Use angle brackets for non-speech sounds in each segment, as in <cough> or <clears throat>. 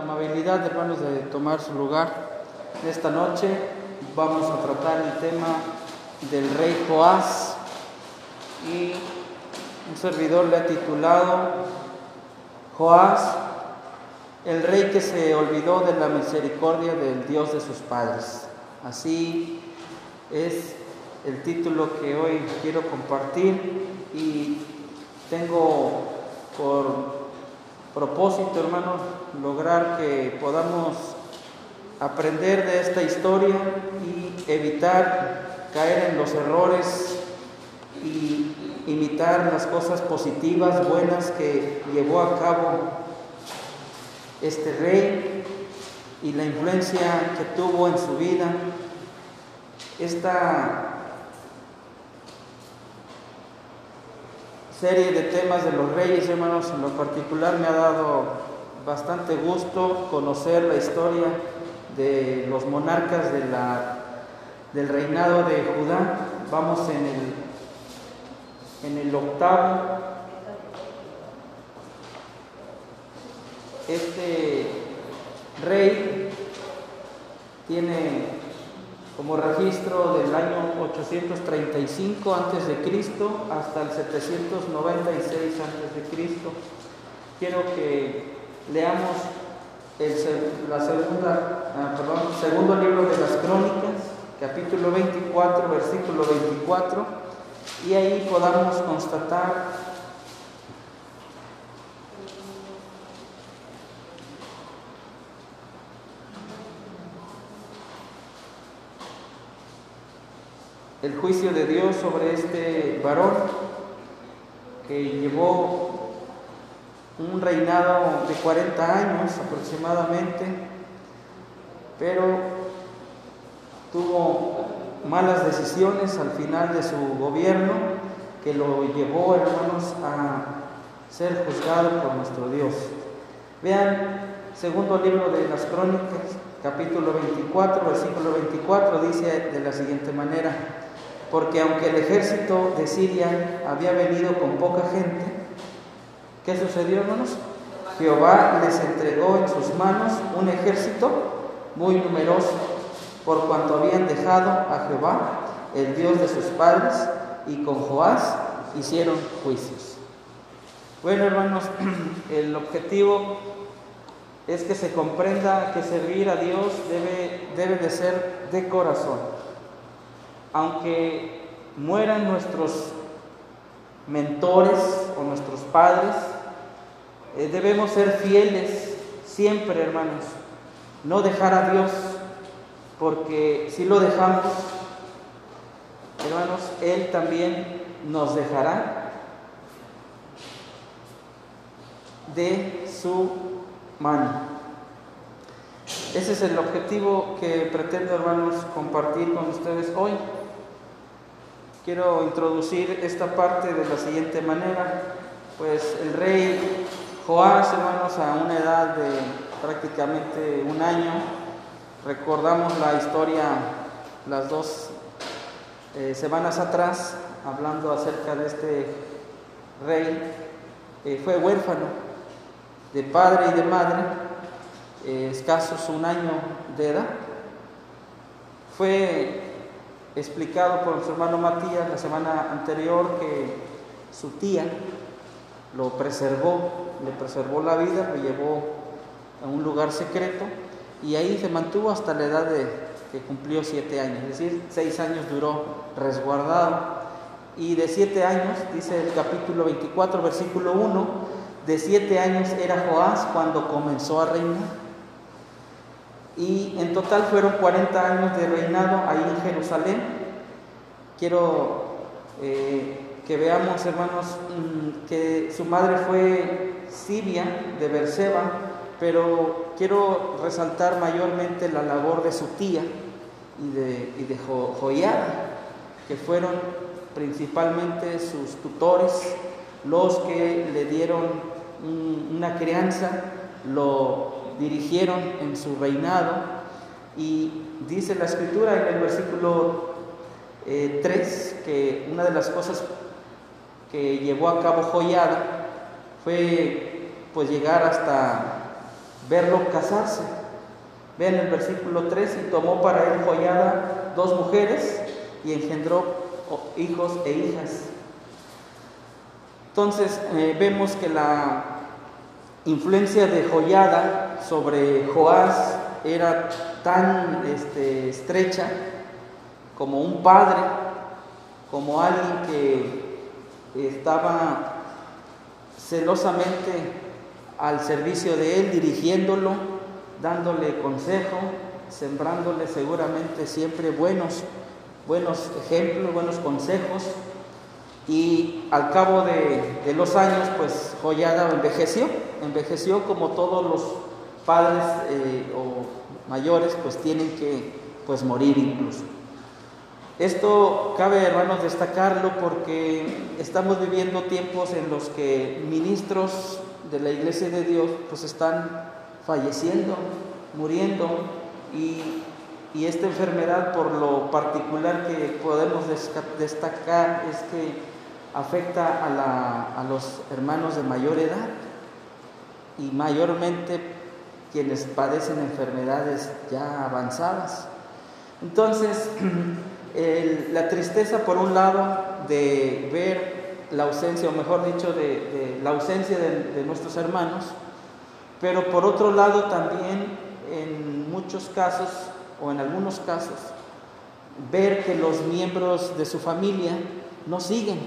la amabilidad, hermanos, de tomar su lugar. Esta noche vamos a tratar el tema del rey Joás y un servidor le ha titulado Joás, el rey que se olvidó de la misericordia del Dios de sus padres. Así es el título que hoy quiero compartir y tengo por propósito, hermanos, lograr que podamos aprender de esta historia y evitar caer en los errores y imitar las cosas positivas, buenas que llevó a cabo este rey y la influencia que tuvo en su vida. Esta serie de temas de los reyes, hermanos, en lo particular me ha dado bastante gusto conocer la historia de los monarcas de la, del reinado de Judá. Vamos en el, en el octavo. Este rey tiene como registro del año 835 antes de Cristo hasta el 796 antes de Cristo. Quiero que leamos el la segunda, ah, segundo libro de las Crónicas, capítulo 24, versículo 24, y ahí podamos constatar el juicio de Dios sobre este varón que llevó un reinado de 40 años aproximadamente, pero tuvo malas decisiones al final de su gobierno que lo llevó, hermanos, a ser juzgado por nuestro Dios. Vean, segundo libro de las crónicas, capítulo 24, versículo 24, dice de la siguiente manera, porque aunque el ejército de Siria había venido con poca gente, ¿qué sucedió, hermanos? Jehová les entregó en sus manos un ejército muy numeroso, por cuanto habían dejado a Jehová, el Dios de sus padres, y con Joás hicieron juicios. Bueno, hermanos, <clears throat> el objetivo es que se comprenda que servir a Dios debe, debe de ser de corazón aunque mueran nuestros mentores o nuestros padres, eh, debemos ser fieles siempre, hermanos, no dejar a Dios, porque si lo dejamos, hermanos, Él también nos dejará de su mano. Ese es el objetivo que pretendo, hermanos, compartir con ustedes hoy. Quiero introducir esta parte de la siguiente manera. Pues el rey Joás, hermanos, a una edad de prácticamente un año, recordamos la historia las dos eh, semanas atrás, hablando acerca de este rey, fue huérfano de padre y de madre, eh, escasos un año de edad. Fue explicado por su hermano Matías la semana anterior que su tía lo preservó, le preservó la vida, lo llevó a un lugar secreto y ahí se mantuvo hasta la edad de que cumplió siete años, es decir, seis años duró resguardado. Y de siete años, dice el capítulo 24, versículo 1, de siete años era Joás cuando comenzó a reinar y en total fueron 40 años de reinado ahí en Jerusalén. Quiero eh, que veamos, hermanos, mm, que su madre fue Sibia de Berseba, pero quiero resaltar mayormente la labor de su tía y de, y de que fueron principalmente sus tutores, los que le dieron una crianza, lo dirigieron en su reinado. Y dice la escritura en el versículo 3 eh, que una de las cosas que llevó a cabo Joyada fue pues llegar hasta verlo casarse. Vean el versículo 3, y tomó para él joyada dos mujeres y engendró hijos e hijas. Entonces eh, vemos que la influencia de Joyada sobre Joás era tan este, estrecha como un padre, como alguien que estaba celosamente al servicio de él, dirigiéndolo, dándole consejo, sembrándole seguramente siempre buenos, buenos ejemplos, buenos consejos. Y al cabo de, los años, pues Joyada envejeció, envejeció como todos los padres eh, o mayores, pues tienen que pues morir incluso. Esto cabe, hermanos, destacarlo porque estamos viviendo tiempos en los que ministros de la Iglesia de Dios pues están falleciendo, muriendo y, esta enfermedad por lo particular que podemos destacar es que afecta a, a los hermanos de mayor edad y mayormente quienes padecen enfermedades ya avanzadas. Entonces, <clears throat> la tristeza por un lado de ver la ausencia, o mejor dicho, de, la ausencia de, nuestros hermanos, pero por otro lado también en muchos casos, o en algunos casos, ver que los miembros de su familia no siguen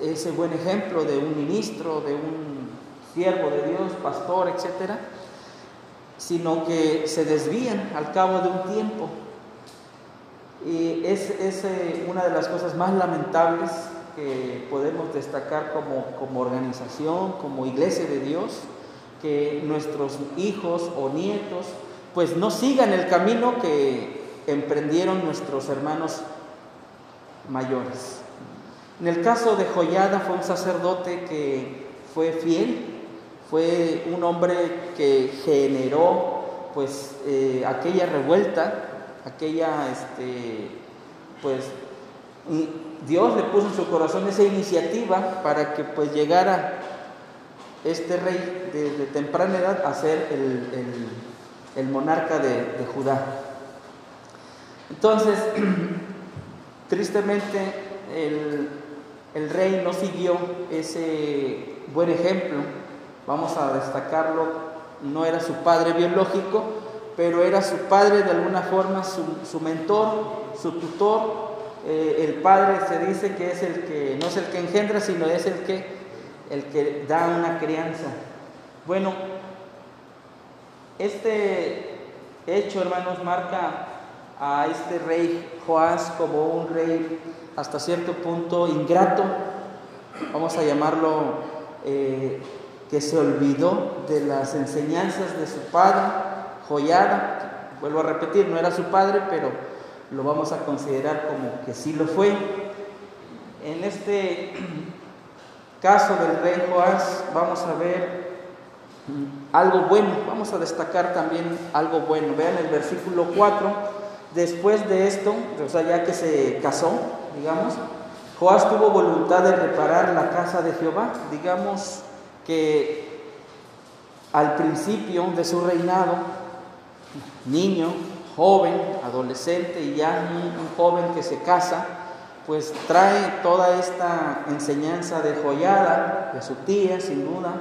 ese buen ejemplo de un ministro, de un siervo de Dios, pastor, etcétera, sino que se desvían al cabo de un tiempo. Y es, eh, una de las cosas más lamentables que podemos destacar como, como organización, como iglesia de Dios, que nuestros hijos o nietos pues no sigan el camino que emprendieron nuestros hermanos mayores. En el caso de Joyada fue un sacerdote que fue fiel, fue un hombre que generó pues eh, aquella revuelta aquella, este, pues, Dios le puso en su corazón esa iniciativa para que pues llegara este rey de, temprana edad a ser el, monarca de, Judá. Entonces, <clears throat> tristemente, el, el, rey no siguió ese buen ejemplo, vamos a destacarlo, no era su padre biológico, pero era su padre de alguna forma, su, mentor, su tutor. Eh, el padre se dice que es el que, no es el que engendra, sino es el que, el que da una crianza. Bueno, este hecho, hermanos, marca a este rey Joás como un rey hasta cierto punto ingrato, vamos a llamarlo, eh, que se olvidó de las enseñanzas de su padre joyada, vuelvo a repetir, no era su padre, pero lo vamos a considerar como que sí lo fue. En este caso del rey Joás vamos a ver algo bueno, vamos a destacar también algo bueno. Vean el versículo 4, después de esto, o sea, ya que se casó, digamos, Joás tuvo voluntad de reparar la casa de Jehová, digamos que al principio de su reinado, niño, joven, adolescente y ya un, joven que se casa, pues trae toda esta enseñanza de joyada de su tía, sin duda,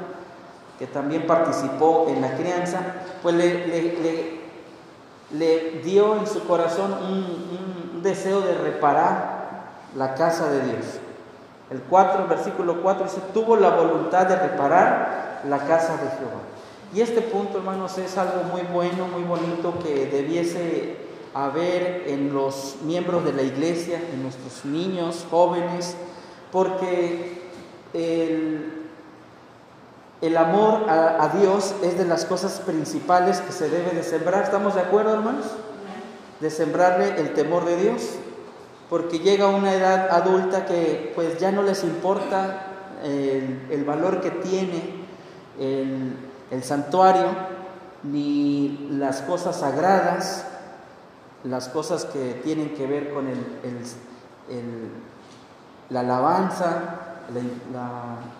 que también participó en la crianza, pues le, dio en su corazón un, un, deseo de reparar la casa de Dios. El 4, versículo 4 dice, tuvo la voluntad de reparar la casa de Jehová. Y este punto, hermanos, es algo muy bueno, muy bonito que debiese haber en los miembros de la iglesia, en nuestros niños, jóvenes, porque el, amor a, Dios es de las cosas principales que se debe de sembrar. ¿Estamos de acuerdo, hermanos? De sembrarle el temor de Dios, porque llega una edad adulta que pues ya no les importa el, el valor que tiene el el santuario, ni las cosas sagradas, las cosas que tienen que ver con el, la alabanza,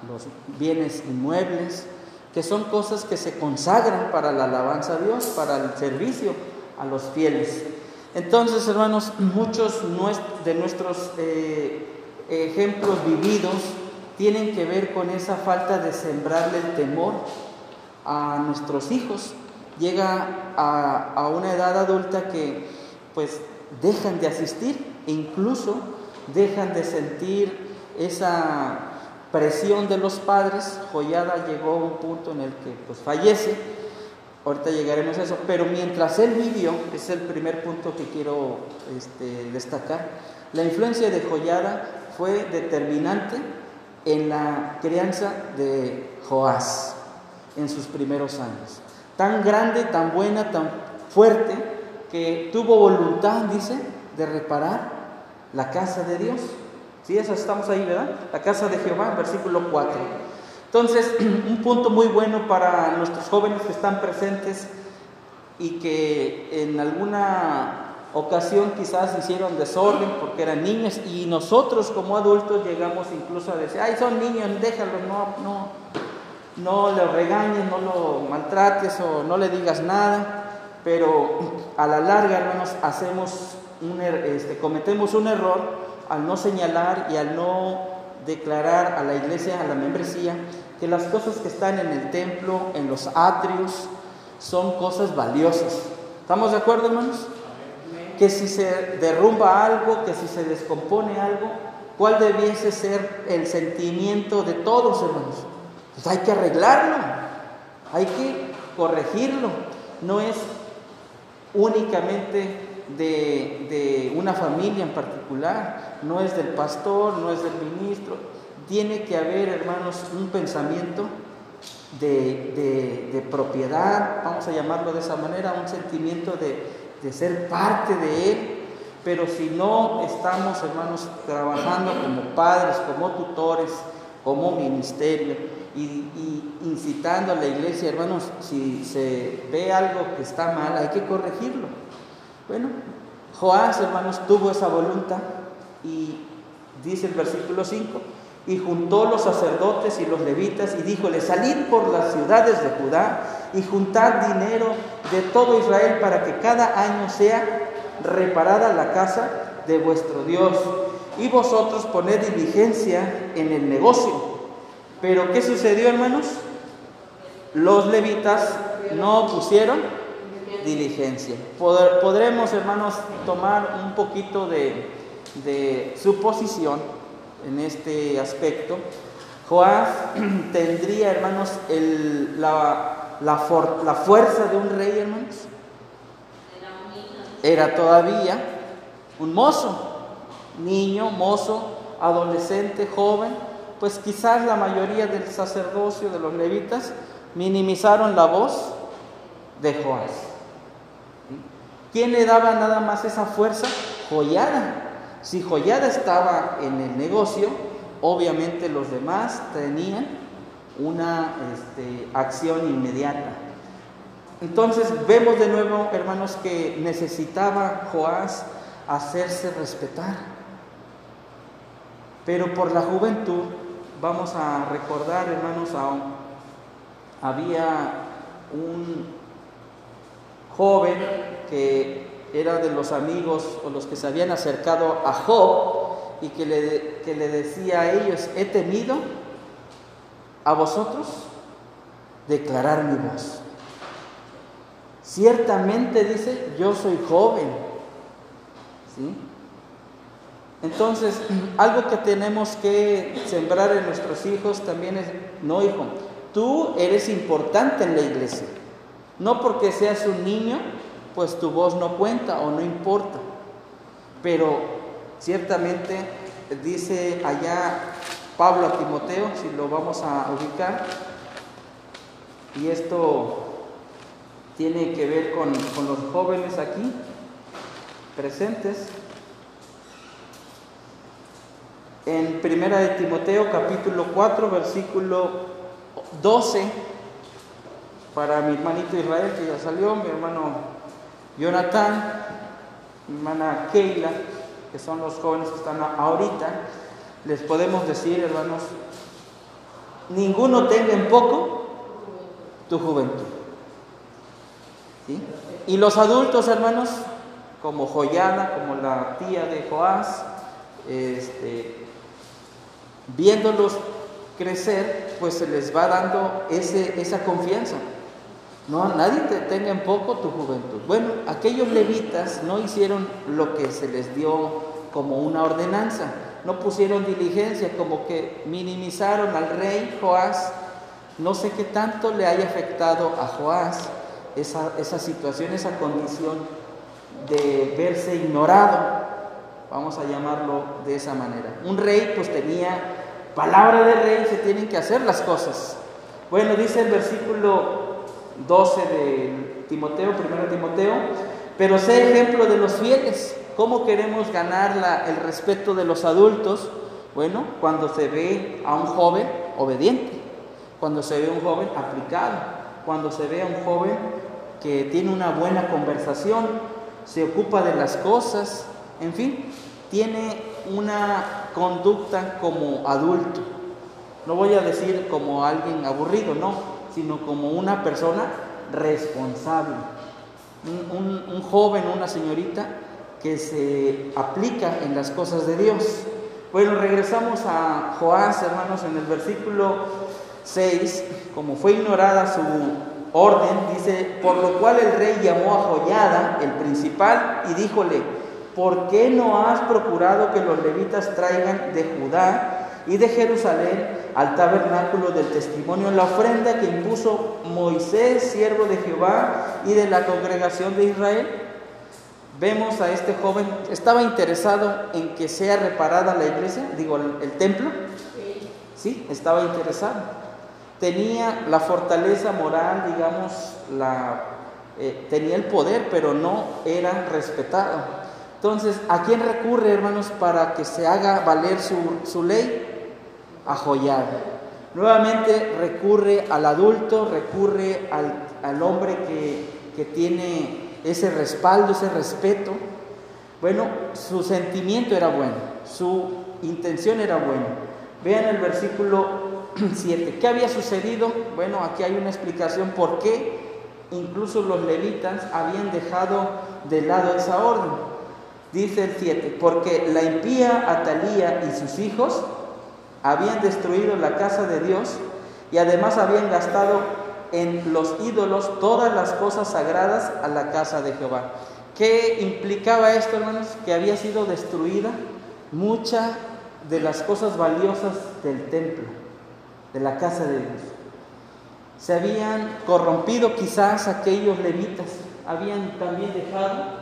los bienes inmuebles, que son cosas que se consagran para la alabanza a Dios, para el servicio a los fieles. Entonces, hermanos, muchos de nuestros eh, ejemplos vividos tienen que ver con esa falta de sembrarle el temor a nuestros hijos. Llega a, a una edad adulta que pues dejan de asistir e incluso dejan de sentir esa presión de los padres. Joyada llegó a un punto en el que pues fallece, ahorita llegaremos a eso, pero mientras él vivió, es el primer punto que quiero este, destacar, la influencia de Joyada fue determinante en la crianza de Joás en sus primeros años. Tan grande, tan buena, tan fuerte, que tuvo voluntad, dice, de reparar la casa de Dios. Sí, eso estamos ahí, ¿verdad? La casa de Jehová, versículo 4. Entonces, <clears throat> un punto muy bueno para nuestros jóvenes que están presentes y que en alguna ocasión quizás hicieron desorden porque eran niños y nosotros como adultos llegamos incluso a decir, ay, son niños, déjalos, no, no, no le regañes, no lo maltrates o no le digas nada, pero <clears throat> a la larga, hermanos, hacemos un, er, este, cometemos un error al no señalar y al no declarar a la iglesia, a la membresía, que las cosas que están en el templo, en los atrios, son cosas valiosas. ¿Estamos de acuerdo, hermanos? Que si se derrumba algo, que si se descompone algo, ¿cuál debiese ser el sentimiento de todos, hermanos? Pues hay que arreglarlo, hay que corregirlo. No es únicamente de, una familia en particular, no es del pastor, no es del ministro. Tiene que haber, hermanos, un pensamiento de, propiedad, vamos a llamarlo de esa manera, un sentimiento de, ser parte de Él. Pero si no estamos, hermanos, trabajando como padres, como tutores, como ministerio y, y, incitando a la iglesia, hermanos, si se ve algo que está mal, hay que corregirlo. Bueno, Joás, hermanos, tuvo esa voluntad y dice el versículo 5, y juntó los sacerdotes y los levitas y díjole, salid por las ciudades de Judá y juntad dinero de todo Israel para que cada año sea reparada la casa de vuestro Dios y vosotros poned diligencia en el negocio. Pero ¿qué sucedió, hermanos? Los levitas no pusieron diligencia. podremos, hermanos, tomar un poquito de, de suposición en este aspecto. Joás <clears throat> tendría, hermanos, la, la, fuerza de un rey, hermanos. Era todavía un mozo, niño, mozo, adolescente, joven. Pues quizás la mayoría del sacerdocio de los levitas minimizaron la voz de Joás. ¿Quién le daba nada más esa fuerza? Joyada. Si Joyada estaba en el negocio, obviamente los demás tenían una este, acción inmediata. Entonces vemos de nuevo, hermanos, que necesitaba Joás hacerse respetar. Pero por la juventud, vamos a recordar, hermanos, aún había un joven que era de los amigos o los que se habían acercado a Job y que le, que le decía a ellos, he temido a vosotros declarar mi voz. Ciertamente dice, yo soy joven. ¿Sí? Entonces, algo que tenemos que sembrar en nuestros hijos también es, no hijo, tú eres importante en la iglesia. No porque seas un niño, pues tu voz no cuenta o no importa. Pero ciertamente dice allá Pablo a Timoteo, si lo vamos a ubicar, y esto tiene que ver con, con los jóvenes aquí presentes. En Primera de Timoteo capítulo 4 versículo 12 para mi hermanito Israel, que ya salió, mi hermano Jonathan, mi hermana Keila, que son los jóvenes que están ahorita, les podemos decir, hermanos, ninguno tenga en poco tu juventud. Y los adultos, hermanos, como Joyana, como la tía de Joás, este, viéndolos crecer, pues se les va dando ese, esa confianza. No, nadie te tenga en poco tu juventud. Bueno, aquellos levitas no hicieron lo que se les dio como una ordenanza, no pusieron diligencia, como que minimizaron al rey Joás. No sé qué tanto le haya afectado a Joás esa, esa situación, esa condición de verse ignorado, vamos a llamarlo de esa manera. Un rey pues tenía palabra de rey, se tienen que hacer las cosas. Bueno, dice el versículo 12 de Timoteo, 1 Timoteo, pero sé ejemplo de los fieles. ¿Cómo queremos ganar el respeto de los adultos? Bueno, cuando se ve a un joven obediente, cuando se ve a un joven aplicado, cuando se ve a un joven que tiene una buena conversación, se ocupa de las cosas, en fin, tiene una conducta como adulto. No voy a decir como alguien aburrido, no, sino como una persona responsable. Un, joven, una señorita que se aplica en las cosas de Dios. Bueno, regresamos a Joás, hermanos, en el versículo 6, como fue ignorada su orden, dice, por lo cual el rey llamó a Joyada, el principal, y díjole, ¿por qué no has procurado que los levitas traigan de Judá y de Jerusalén al tabernáculo del testimonio la ofrenda que impuso Moisés, siervo de Jehová y de la congregación de Israel? Vemos a este joven, estaba interesado en que sea reparada la iglesia, digo, el, templo. Sí, estaba interesado. Tenía la fortaleza moral, digamos, la, eh, tenía el poder, pero no era respetado. Entonces, ¿a quién recurre, hermanos, para que se haga valer su, su ley? A. Nuevamente recurre al adulto, recurre al, al hombre que, que tiene ese respaldo, ese respeto. Bueno, su sentimiento era bueno, su intención era buena. Vean el versículo <clears throat> 7. ¿Qué había sucedido? Bueno, aquí hay una explicación por qué incluso los levitas habían dejado de lado esa orden. Dice el 7, porque la impía Atalía y sus hijos habían destruido la casa de Dios y además habían gastado en los ídolos todas las cosas sagradas a la casa de Jehová. ¿Qué implicaba esto, hermanos? Que había sido destruida mucha de las cosas valiosas del templo, de la casa de Dios. Se habían corrompido quizás aquellos levitas, habían también dejado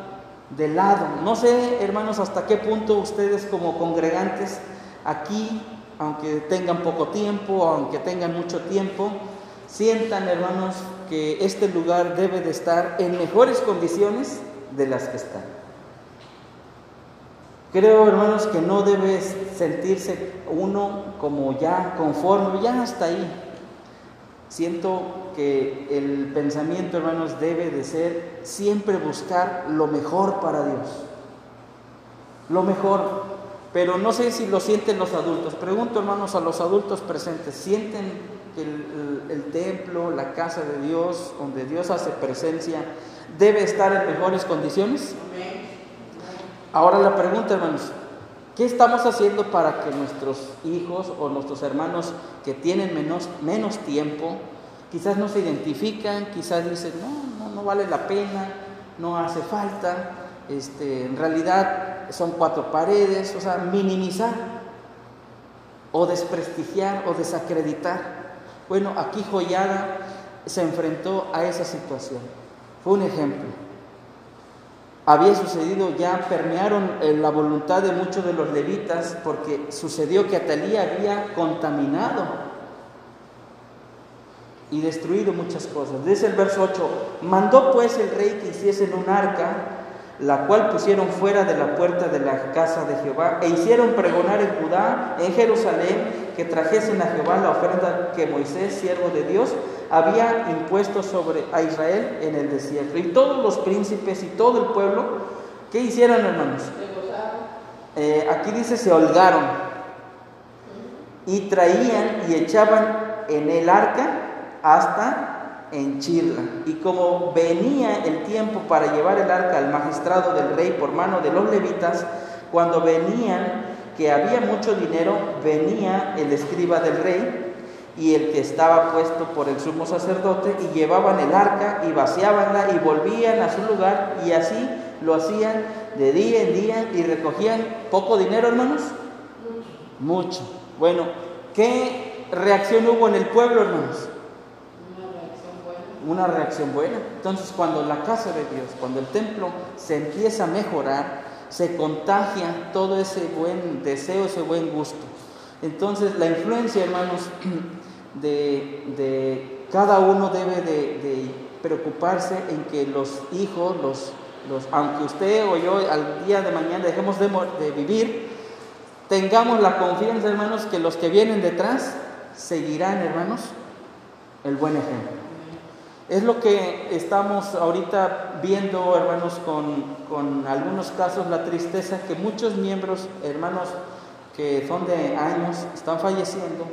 de lado. No sé, hermanos, hasta qué punto ustedes como congregantes aquí, aunque tengan poco tiempo, aunque tengan mucho tiempo, sientan, hermanos, que este lugar debe de estar en mejores condiciones de las que están. Creo, hermanos, que no debe sentirse uno como ya conforme, ya hasta ahí. Siento que el pensamiento, hermanos, debe de ser siempre buscar lo mejor para Dios. Lo mejor. Pero no sé si lo sienten los adultos. Pregunto, hermanos, a los adultos presentes, ¿sienten que el, templo, la casa de Dios, donde Dios hace presencia, debe estar en mejores condiciones? Ahora la pregunta, hermanos, ¿qué estamos haciendo para que nuestros hijos o nuestros hermanos que tienen menos, menos tiempo, quizás no se identifican, quizás dicen, no, no, no vale la pena, no hace falta, este, en realidad son cuatro paredes, o sea, minimizar o desprestigiar o desacreditar. Bueno, aquí Joyada se enfrentó a esa situación. Fue un ejemplo. Había sucedido ya, permearon eh, la voluntad de muchos de los levitas porque sucedió que Atalía había contaminado y destruido muchas cosas. Dice el verso 8, mandó pues el rey que hiciesen un arca, la cual pusieron fuera de la puerta de la casa de Jehová, e hicieron pregonar en Judá, en Jerusalén, que trajesen a Jehová la ofrenda que Moisés, siervo de Dios, había impuesto sobre a Israel en el desierto. Y todos los príncipes y todo el pueblo, ¿qué hicieron hermanos? Eh, aquí dice se holgaron y traían y echaban en el arca hasta en Chirla. Y como venía el tiempo para llevar el arca al magistrado del rey por mano de los levitas, cuando venían que había mucho dinero, venía el escriba del rey y el que estaba puesto por el sumo sacerdote y llevaban el arca y vaciábanla y volvían a su lugar y así lo hacían de día en día y recogían poco dinero, hermanos. Mucho. Bueno, ¿qué reacción hubo en el pueblo, hermanos? Una reacción buena. Entonces, cuando la casa de Dios, cuando el templo se empieza a mejorar, se contagia todo ese buen deseo, ese buen gusto. Entonces, la influencia, hermanos, <clears throat> de, cada uno debe de, preocuparse en que los hijos, los, los, aunque usted o yo al día de mañana dejemos de, de vivir, tengamos la confianza, hermanos, que los que vienen detrás seguirán, hermanos, el buen ejemplo. Es lo que estamos ahorita viendo, hermanos, con, con, algunos casos, la tristeza que muchos miembros, hermanos, que son de años, están falleciendo,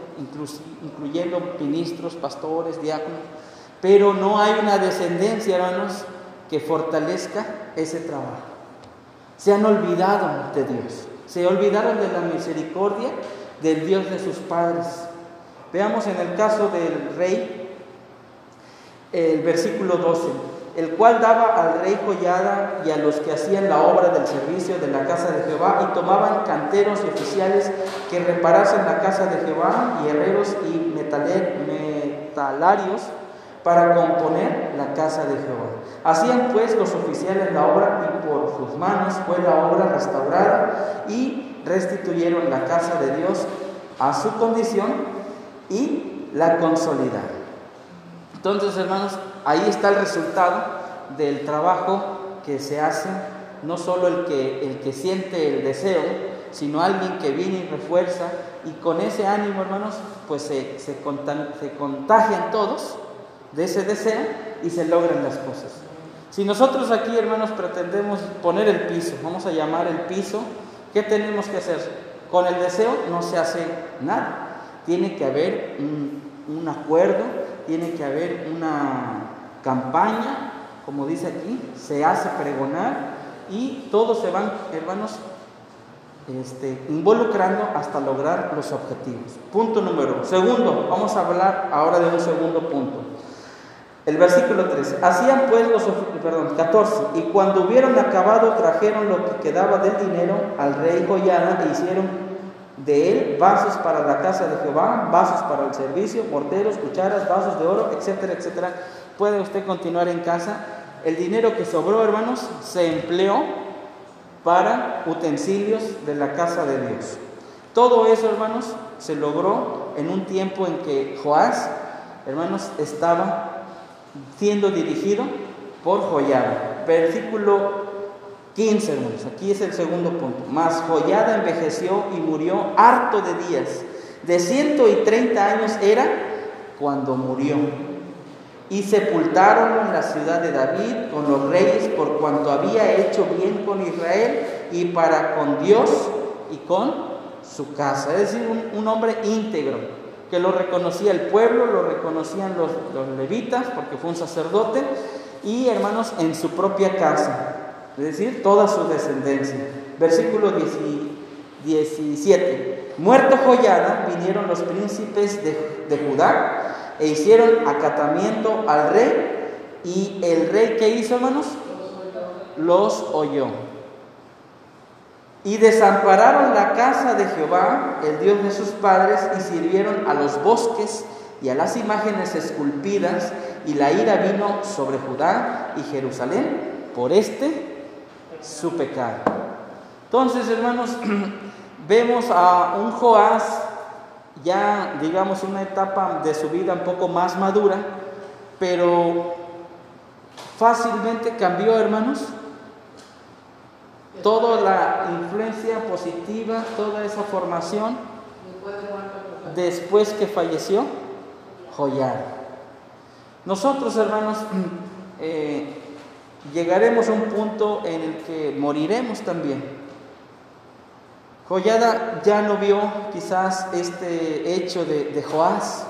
incluyendo ministros, pastores, diáconos, pero no hay una descendencia, hermanos, que fortalezca ese trabajo. Se han olvidado de Dios, se olvidaron de la misericordia del Dios de sus padres. Veamos en el caso del rey, el versículo 12 el cual daba al rey joyada y a los que hacían la obra del servicio de la casa de Jehová, y tomaban canteros y oficiales que reparasen la casa de Jehová, y herreros y metalarios para componer la casa de Jehová. Hacían pues los oficiales la obra y por sus manos fue la obra restaurada y restituyeron la casa de Dios a su condición y la consolidaron. Entonces, hermanos, ahí está el resultado del trabajo que se hace, no solo el que, el que siente el deseo, sino alguien que viene y refuerza, y con ese ánimo, hermanos, pues se, se, se contagian todos de ese deseo y se logran las cosas. Si nosotros aquí, hermanos, pretendemos poner el piso, vamos a llamar el piso, ¿qué tenemos que hacer? Con el deseo no se hace nada. Tiene que haber un, un acuerdo, tiene que haber una campaña, como dice aquí, se hace pregonar y todos se van, hermanos, este, involucrando hasta lograr los objetivos. Punto número. Segundo, vamos a hablar ahora de un segundo punto. El versículo 13. Hacían pues los, perdón, 14. Y cuando hubieron acabado, trajeron lo que quedaba del dinero al rey Joyada e hicieron de él vasos para la casa de Jehová, vasos para el servicio, morteros, cucharas, vasos de oro, etcétera, etcétera. Puede usted continuar en casa. El dinero que sobró, hermanos, se empleó para utensilios de la casa de Dios. Todo eso, hermanos, se logró en un tiempo en que Joás, hermanos, estaba siendo dirigido por Joyada. Versículo 15, hermanos, aquí es el segundo punto. Mas Joyada envejeció y murió harto de días. De 130 años era cuando murió. Y sepultaron en la ciudad de David con los reyes por cuanto había hecho bien con Israel y para con Dios y con su casa. Es decir, un, hombre íntegro, que lo reconocía el pueblo, lo reconocían los, los levitas, porque fue un sacerdote, y hermanos, en su propia casa es decir, toda su descendencia. Versículo 17. Muerto Joyada, vinieron los príncipes de, Judá e hicieron acatamiento al rey. Y el rey, ¿qué hizo, hermanos? Los oyó. Y desampararon la casa de Jehová, el Dios de sus padres, y sirvieron a los bosques y a las imágenes esculpidas, y la ira vino sobre Judá y Jerusalén por este su pecado. Entonces, hermanos, <clears throat> vemos a un Joás ya, digamos, una etapa de su vida un poco más madura, pero fácilmente cambió, hermanos, toda la influencia positiva, toda esa formación, después que falleció Joyar. Nosotros, hermanos, <clears throat> eh, llegaremos a un punto en el que moriremos también. Joyada ya no vio quizás este hecho de, Joás,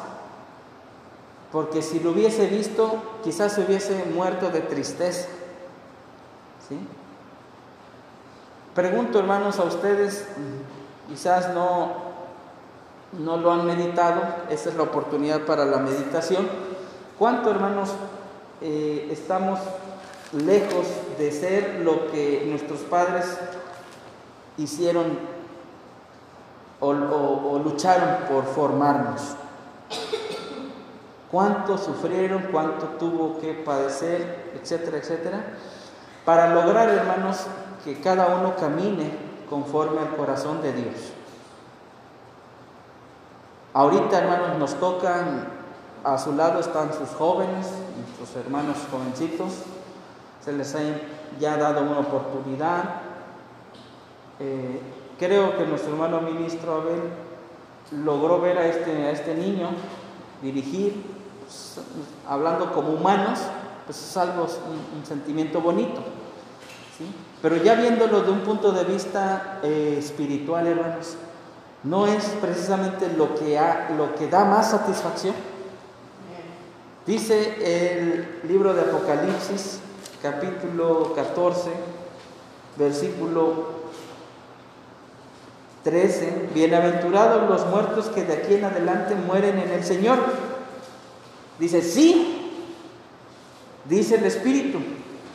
porque si lo hubiese visto, quizás se hubiese muerto de tristeza. ¿Sí? Pregunto, hermanos, a ustedes, quizás no, no lo han meditado, esta es la oportunidad para la meditación. ¿Cuánto, hermanos, eh, estamos lejos de ser lo que nuestros padres hicieron o, lucharon por formarnos? ¿Cuánto sufrieron? ¿Cuánto tuvo que padecer? Etcétera, etcétera. Para lograr, hermanos, que cada uno camine conforme al corazón de Dios. Ahorita, hermanos, nos tocan, a su lado están sus jóvenes, nuestros hermanos jovencitos, se les ha ya dado una oportunidad. Eh, creo que nuestro hermano ministro Abel logró ver a este, a este niño dirigir, pues, hablando como humanos, pues es algo, un, sentimiento bonito. Pero ya viéndolo de un punto de vista eh, espiritual, hermanos, no es precisamente lo que, lo que da más satisfacción. Dice el libro de Apocalipsis, capítulo 14, versículo 13, bienaventurados los muertos que de aquí en adelante mueren en el Señor. Dice, sí, dice el Espíritu,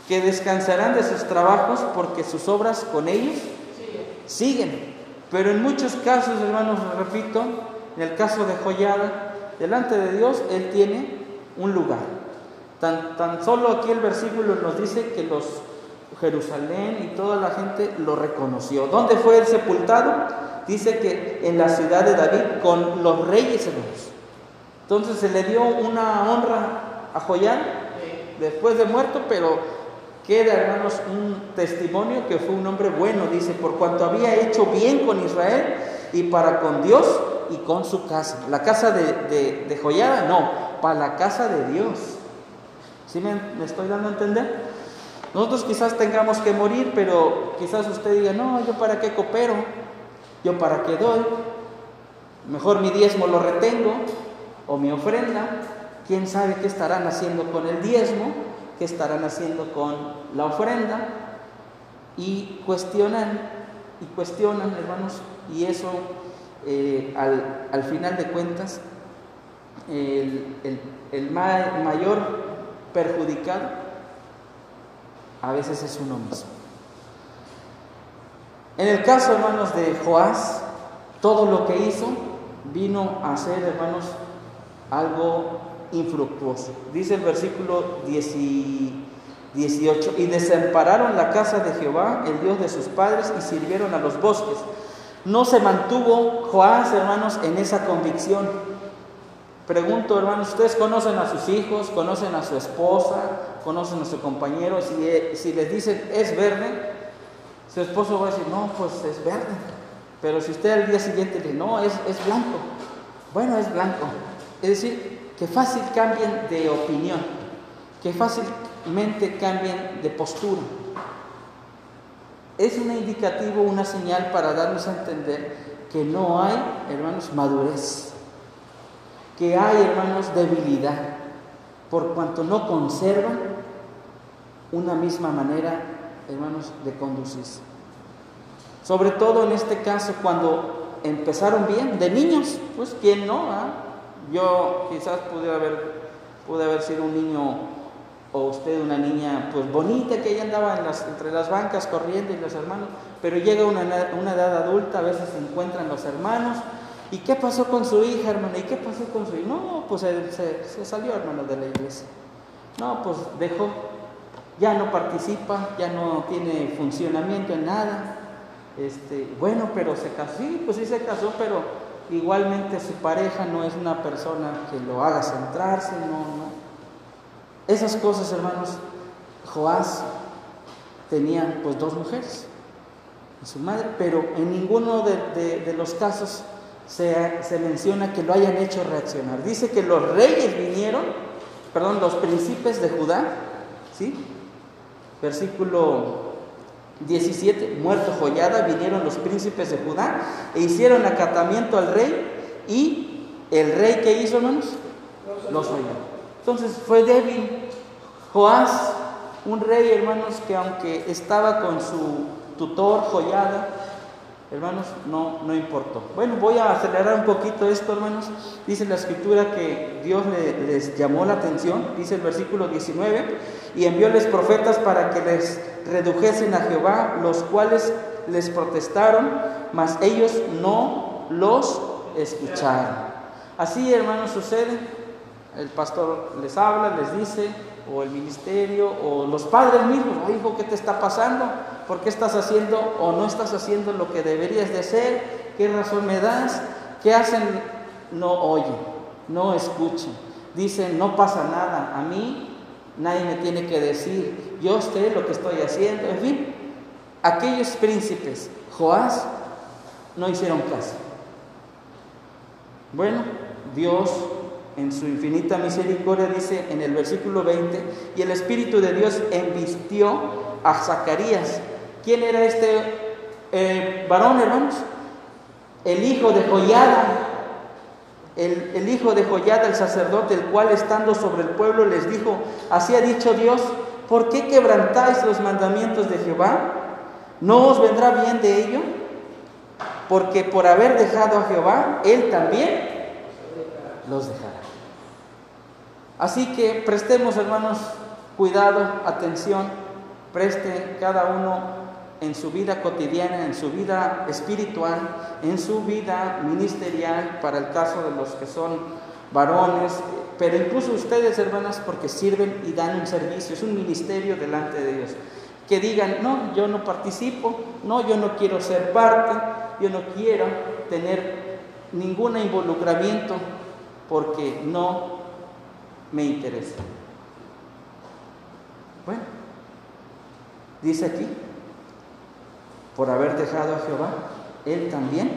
que descansarán de sus trabajos porque sus obras con ellos siguen. Pero en muchos casos, hermanos, repito, en el caso de Joyada, delante de Dios Él tiene un lugar. Tan, tan solo aquí el versículo nos dice que los Jerusalén y toda la gente lo reconoció. ¿Dónde fue el sepultado? Dice que en la ciudad de David con los reyes. Entonces se le dio una honra a Joyada después de muerto, pero queda, hermanos, un testimonio que fue un hombre bueno, dice, por cuanto había hecho bien con Israel y para con Dios y con su casa. La casa de, de, Joyada, no, para la casa de Dios. ¿Sí me, estoy dando a entender? Nosotros quizás tengamos que morir, pero quizás usted diga, no, yo para qué coopero, yo para qué doy, mejor mi diezmo lo retengo o mi ofrenda, quién sabe qué estarán haciendo con el diezmo qué estarán haciendo con la ofrenda y cuestionan y cuestionan, hermanos, y eso eh, al, final de cuentas, el, el, mayor perjudicado a veces es uno mismo. En el caso, hermanos, de Joás, todo lo que hizo vino a ser, hermanos, algo infructuoso. Dice el versículo 18, y desampararon la casa de Jehová, el Dios de sus padres, y sirvieron a los bosques. No se mantuvo Joás, hermanos, en esa convicción. Pregunto, hermanos, ¿ustedes conocen a sus hijos, conocen a su esposa, conocen a su compañero? Si, eh, les dicen es verde, su esposo va a decir, no, pues es verde. Pero si usted al día siguiente le dice, no, es, es blanco. Bueno, es blanco. Es decir, que fácil cambien de opinión, que fácilmente cambien de postura. Es un indicativo, una señal para darnos a entender que no hay, hermanos, madurez, que hay, hermanos, debilidad, por cuanto no conservan una misma manera, hermanos, de conducirse. Sobre todo en este caso, cuando empezaron bien, de niños, pues quién no, ah? Yo quizás pude haber, pude haber sido un niño o usted una niña pues bonita que ella andaba entre las bancas corriendo y los hermanos, pero llega una, una edad adulta, a veces se encuentran los hermanos. ¿Y qué pasó con su hija, hermano? ¿Y qué pasó con su hija? No, pues se, se salió, hermano, de la iglesia. No, pues dejó, ya no participa, ya no tiene funcionamiento en nada. Este, bueno, pero se casó, sí, pues sí se casó, pero igualmente su pareja no es una persona que lo haga centrarse, no, no. Esas cosas, hermanos, Joás tenía pues dos mujeres, su madre, pero en ninguno de, los casos se, menciona que lo hayan hecho reaccionar. Dice que los reyes vinieron, perdón, los príncipes de Judá, ¿sí? Versículo 17, muerto Joyada, vinieron los príncipes de Judá e hicieron acatamiento al rey y el rey que hizo, hermanos, los oyó. Entonces fue débil. Joás, un rey, hermanos, que aunque estaba con su tutor, joyada, hermanos, no, no importó. Bueno, voy a acelerar un poquito esto, hermanos. Dice la escritura que Dios les llamó la atención, dice el versículo 19, y envióles profetas para que les redujesen a Jehová, los cuales les protestaron, mas ellos no los escucharon. Así, hermanos, sucede. El pastor les habla, les dice, o el ministerio, o los padres mismos, hijo, ¿qué te está pasando? ¿Por qué estás haciendo o no estás haciendo lo que deberías de hacer? ¿Qué razón me das? ¿Qué hacen? No oyen, no escuchan. Dicen, no pasa nada, a mí nadie me tiene que decir, yo sé lo que estoy haciendo. En fin, aquellos príncipes, Joás, no hicieron caso. Bueno, Dios en su infinita misericordia dice en el versículo 20, y el Espíritu de Dios envistió a Zacarías, ¿Quién era este eh, varón, hermanos? El hijo de Joyada, el, el, hijo de Joyada, el sacerdote, el cual estando sobre el pueblo les dijo, así ha dicho Dios, ¿por qué quebrantáis los mandamientos de Jehová? ¿No os vendrá bien de ello? Porque por haber dejado a Jehová, Él también los dejará. Así que prestemos, hermanos, cuidado, atención, preste cada uno en su vida cotidiana, en su vida espiritual, en su vida ministerial, para el caso de los que son varones, pero incluso ustedes, hermanas, porque sirven y dan un servicio, es un ministerio delante de Dios. Que digan, no, yo no participo, no, yo no quiero ser parte, yo no quiero tener ningún involucramiento porque no me interesa. Bueno, dice aquí, por haber dejado a Jehová, Él también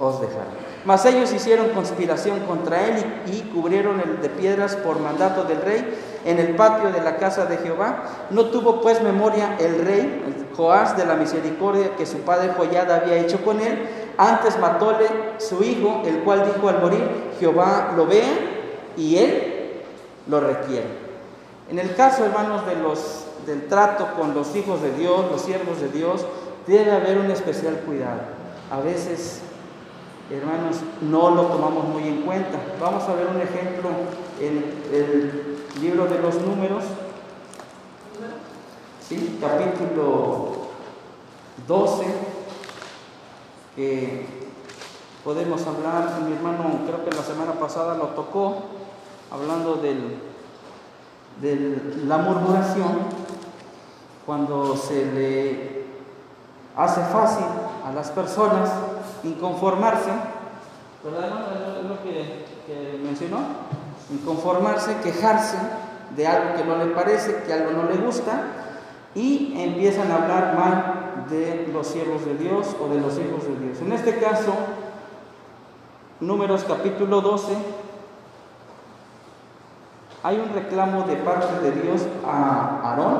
os dejará. Mas ellos hicieron conspiración contra él y, cubrieron el de piedras por mandato del rey en el patio de la casa de Jehová. No tuvo pues memoria el rey, Joás, de la misericordia que su padre Joyada había hecho con él. Antes matóle su hijo, el cual dijo al morir, Jehová lo vea y él lo requiere. En el caso, hermanos, de los, del trato con los hijos de Dios, los siervos de Dios, debe haber un especial cuidado. A veces, hermanos, no lo tomamos muy en cuenta. Vamos a ver un ejemplo en el libro de los números, ¿sí? capítulo 12, que podemos hablar, mi hermano creo que la semana pasada lo tocó, hablando de la murmuración, cuando se le hace fácil a las personas inconformarse, ¿verdad? Es lo que mencionó, inconformarse, quejarse de algo que no le parece, que algo no le gusta, y empiezan a hablar mal de los siervos de Dios o de los hijos de Dios. En este caso, Números capítulo 12, hay un reclamo de parte de Dios a Aarón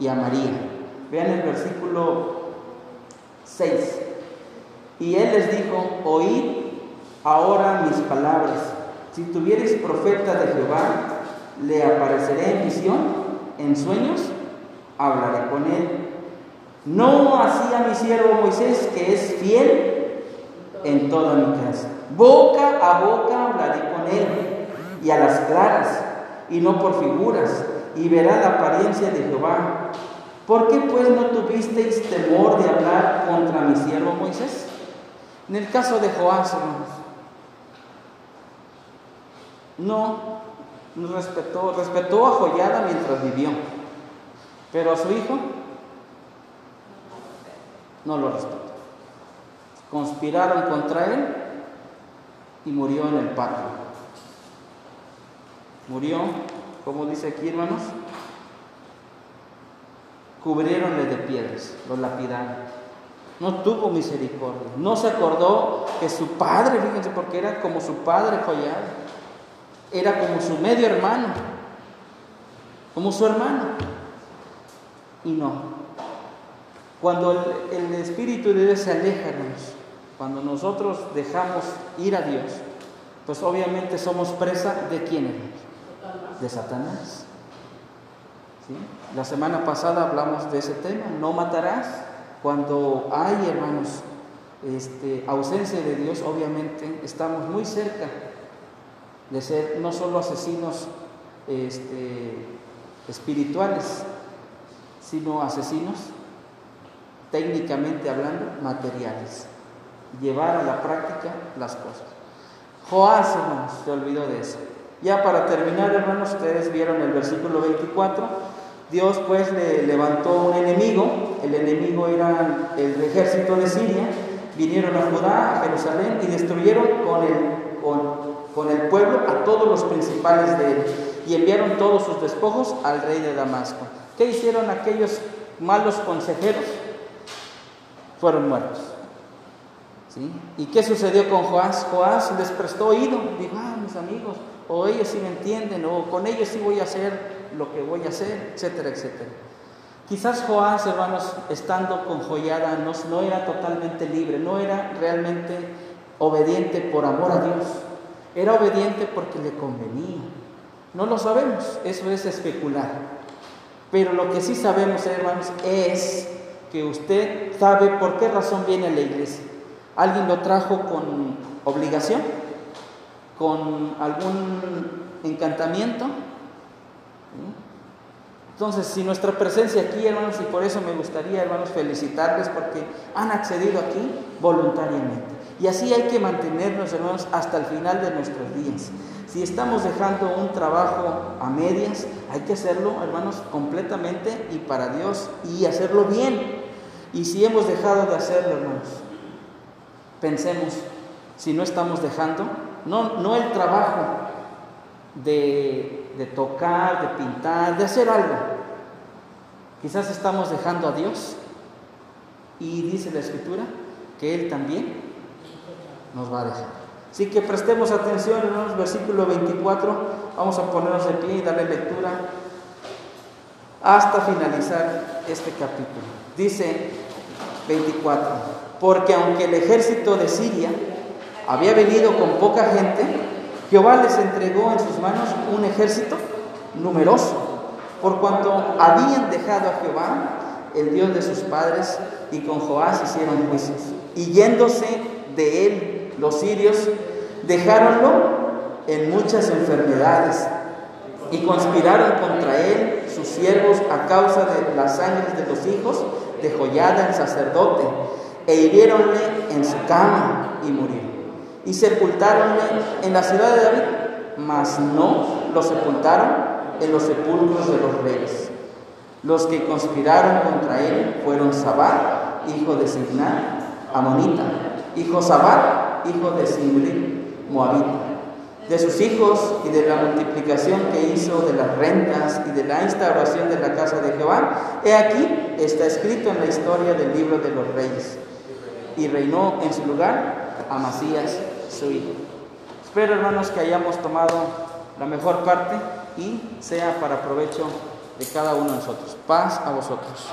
y a María. Vean el versículo 6. Y él les dijo, oíd ahora mis palabras. Si tuvierais profeta de Jehová, le apareceré en visión, en sueños, hablaré con él. No así a mi siervo Moisés, que es fiel en toda mi casa. Boca a boca hablaré con él, y a las claras, y no por figuras, y verá la apariencia de Jehová ¿Por qué pues no tuvisteis temor de hablar contra mi siervo Moisés? En el caso de Joás, hermanos, no respetó, respetó a Joyada mientras vivió, pero a su hijo no lo respetó. Conspiraron contra él y murió en el patio. Murió, como dice aquí, hermanos, cubriéronle de piedras, lo lapidaron. No tuvo misericordia. No se acordó que su padre, fíjense, porque era como su padre Joyada, era como su medio hermano, como su hermano. Y no. Cuando el, Espíritu de Dios se aleja, cuando nosotros dejamos ir a Dios, pues obviamente somos presa de quién, De Satanás. La semana pasada hablamos de ese tema, no matarás. Cuando hay, hermanos, este, ausencia de Dios, obviamente estamos muy cerca de ser no solo asesinos este, espirituales, sino asesinos, técnicamente hablando, materiales. Llevar a la práctica las cosas. Joás, hermanos, se olvidó de eso. Ya para terminar, hermanos, ustedes vieron el versículo 24. Dios pues le levantó un enemigo, el enemigo era el ejército de Siria, vinieron a Judá, a Jerusalén y destruyeron con el, con, con el pueblo a todos los principales de él y enviaron todos sus despojos al rey de Damasco. ¿Qué hicieron aquellos malos consejeros? Fueron muertos. ¿Sí? ¿Y qué sucedió con Joás? Joás les prestó oído, dijo, ah, mis amigos, o ellos sí me entienden, o con ellos sí voy a hacer lo que voy a hacer, etcétera, etcétera. Quizás Joás, hermanos, estando con Joyada, no, no era totalmente libre, no era realmente obediente por amor a Dios, era obediente porque le convenía. No lo sabemos, eso es especular. Pero lo que sí sabemos, hermanos, es que usted sabe por qué razón viene a la iglesia. ¿Alguien lo trajo con obligación? ¿Con algún encantamiento? Entonces, si nuestra presencia aquí, hermanos, y por eso me gustaría, hermanos, felicitarles porque han accedido aquí voluntariamente. Y así hay que mantenernos, hermanos, hasta el final de nuestros días. Si estamos dejando un trabajo a medias, hay que hacerlo, hermanos, completamente y para Dios y hacerlo bien. Y si hemos dejado de hacerlo, hermanos, pensemos, si no estamos dejando, no, no el trabajo de, de tocar, de pintar, de hacer algo. Quizás estamos dejando a Dios y dice la Escritura que Él también nos va a dejar. Así que prestemos atención, hermanos, versículo 24, vamos a ponernos de pie y darle lectura hasta finalizar este capítulo. Dice 24, porque aunque el ejército de Siria había venido con poca gente, Jehová les entregó en sus manos un ejército numeroso, por cuanto habían dejado a Jehová, el Dios de sus padres, y con Joás hicieron juicios. Y yéndose de él los sirios, dejáronlo en muchas enfermedades y conspiraron contra él sus siervos a causa de las sangres de los hijos de Joyada el sacerdote, e hiriéronle en su cama y murió y sepultáronle en la ciudad de David, mas no lo sepultaron en los sepulcros de los reyes. Los que conspiraron contra él fueron Sabá, hijo de Signá, Amonita, y Josabá, hijo de Simri, Moabita. De sus hijos y de la multiplicación que hizo de las rentas y de la instauración de la casa de Jehová, he aquí está escrito en la historia del libro de los reyes. Y reinó en su lugar Amasías su Hijo. Espero, hermanos, que hayamos tomado la mejor parte y sea para provecho de cada uno de nosotros. Paz a vosotros.